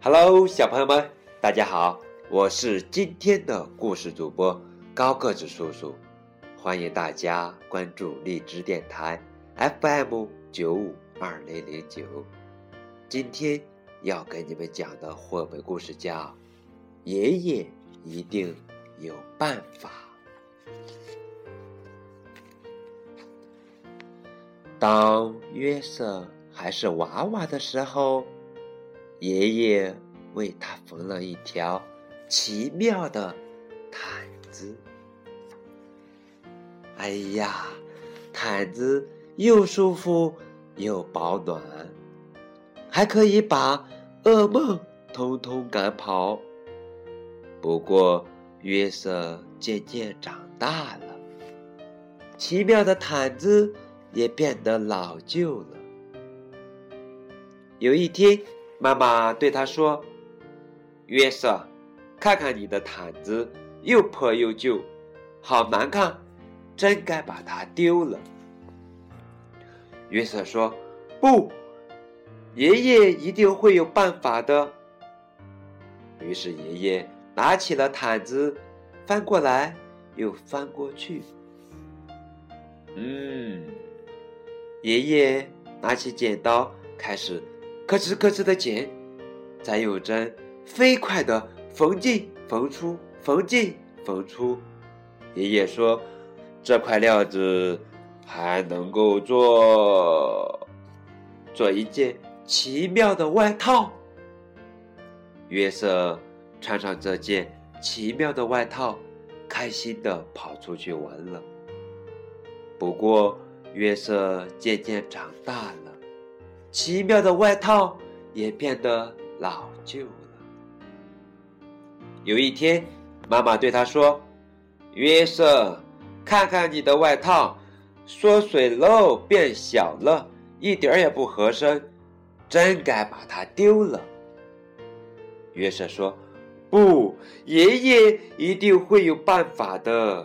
Hello，小朋友们，大家好，我是今天的故事主播高个子叔叔，欢迎大家关注荔枝电台 FM 九五二零零九。今天要给你们讲的绘本故事叫《爷爷一定有办法》。当约瑟还是娃娃的时候。爷爷为他缝了一条奇妙的毯子。哎呀，毯子又舒服又保暖，还可以把噩梦通通赶跑。不过，约瑟渐渐长大了，奇妙的毯子也变得老旧了。有一天。妈妈对他说：“约瑟，看看你的毯子，又破又旧，好难看，真该把它丢了。”约瑟说：“不，爷爷一定会有办法的。”于是爷爷拿起了毯子，翻过来又翻过去。嗯，爷爷拿起剪刀，开始。咯吱咯吱的剪，再用针飞快的缝进缝出，缝进缝出。爷爷说：“这块料子还能够做做一件奇妙的外套。”约瑟穿上这件奇妙的外套，开心的跑出去玩了。不过，约瑟渐渐长大了。奇妙的外套也变得老旧了。有一天，妈妈对他说：“约瑟，看看你的外套，缩水喽，变小了，一点也不合身，真该把它丢了。”约瑟说：“不，爷爷一定会有办法的。”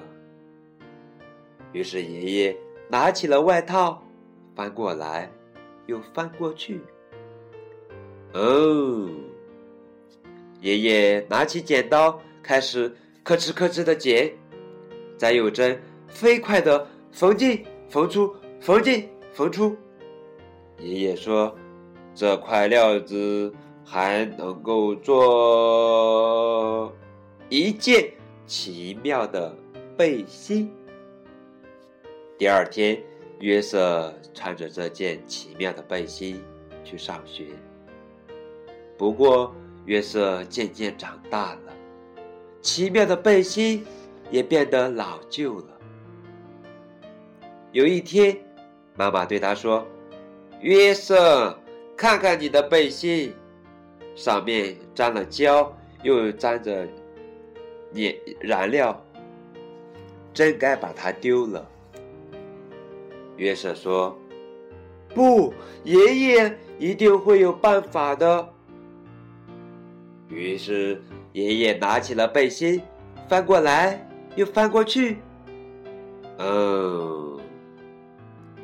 于是爷爷拿起了外套，翻过来。又翻过去。哦，爷爷拿起剪刀，开始咯吱咯吱的剪，再用针飞快的缝进缝出，缝进缝出。爷爷说：“这块料子还能够做一件奇妙的背心。”第二天。约瑟穿着这件奇妙的背心去上学。不过，约瑟渐渐长大了，奇妙的背心也变得老旧了。有一天，妈妈对他说：“约瑟，看看你的背心，上面沾了胶，又沾着粘燃料，真该把它丢了。”约瑟说：“不，爷爷一定会有办法的。”于是，爷爷拿起了背心，翻过来又翻过去。嗯，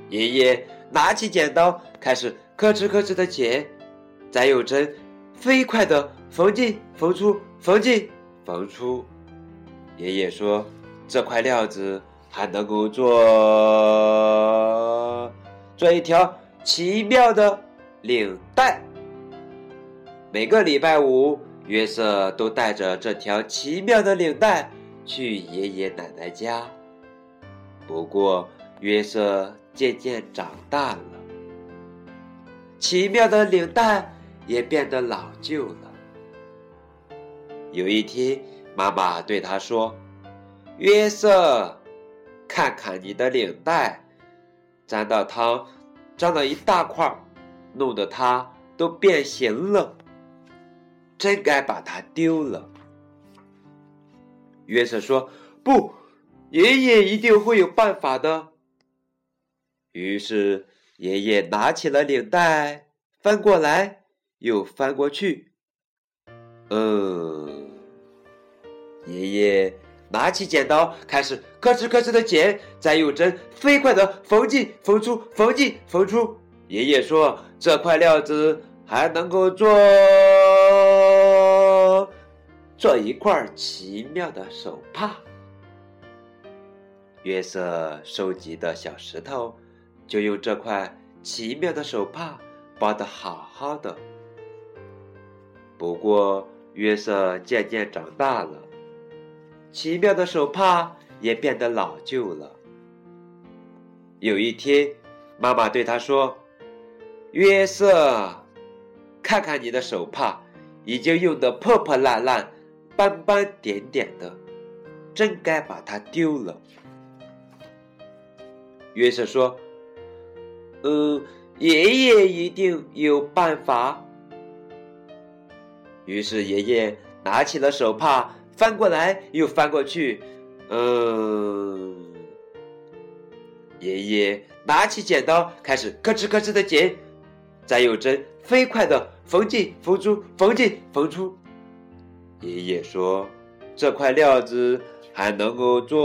爷爷拿起剪刀，开始咯吱咯吱的剪，再用针飞快的缝进缝出，缝进缝出。爷爷说：“这块料子。”还能够做做一条奇妙的领带。每个礼拜五，约瑟都带着这条奇妙的领带去爷爷奶奶家。不过，约瑟渐渐长大了，奇妙的领带也变得老旧了。有一天，妈妈对他说：“约瑟。”看看你的领带，沾到汤，沾了一大块，弄得它都变形了，真该把它丢了。约瑟说：“不，爷爷一定会有办法的。”于是爷爷拿起了领带，翻过来又翻过去。嗯，爷爷。拿起剪刀，开始咯吱咯吱的剪，再用针飞快的缝进缝出，缝进缝出。爷爷说：“这块料子还能够做做一块奇妙的手帕。约瑟收集的小石头，就用这块奇妙的手帕包得好好的。不过，约瑟渐渐长大了，奇妙的手帕也变得老旧了。有一天，妈妈对他说：“约瑟，看看你的手帕，已经用得破破烂烂、斑斑点点的，真该把它丢了。”约瑟说：“嗯，爷爷一定有办法。”于是爷爷拿起了手帕，翻过来又翻过去。嗯，爷爷拿起剪刀，开始咯吱咯吱的剪，再用针飞快的缝进缝出，缝进缝出。爷爷说：“这块料子还能够做……”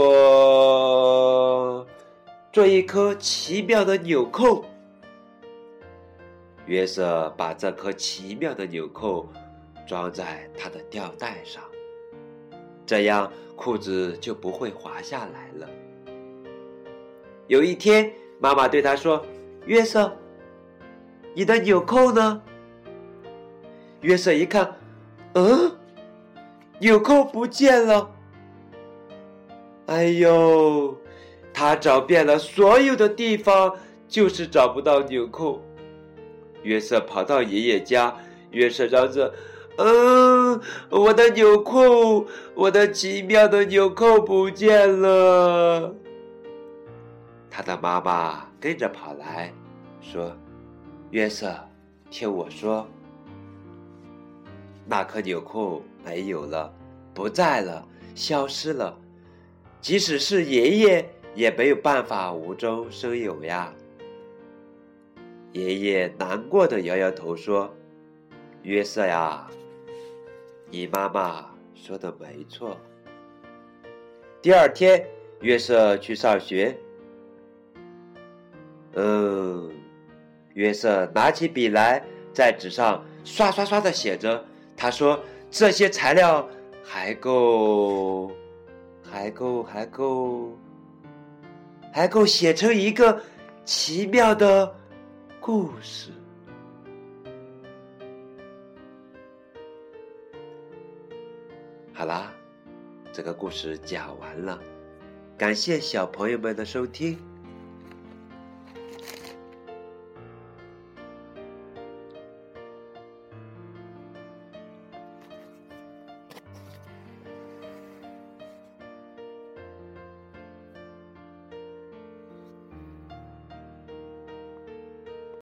做一颗奇妙的纽扣。约瑟把这颗奇妙的纽扣装在他的吊带上，这样裤子就不会滑下来了。有一天，妈妈对他说：“约瑟，你的纽扣呢？”约瑟一看，嗯，纽扣不见了。哎呦！他找遍了所有的地方，就是找不到纽扣。约瑟跑到爷爷家，约瑟嚷着：“嗯，我的纽扣，我的奇妙的纽扣不见了。”他的妈妈跟着跑来，说：“约瑟，听我说，那颗纽扣没有了，不在了，消失了。即使是爷爷。”也没有办法无中生有呀。爷爷难过的摇摇头说：“约瑟呀，你妈妈说的没错。”第二天，约瑟去上学。嗯，约瑟拿起笔来，在纸上刷刷刷的写着。他说：“这些材料还够，还够，还够。”还够写成一个奇妙的故事。好啦，这个故事讲完了，感谢小朋友们的收听。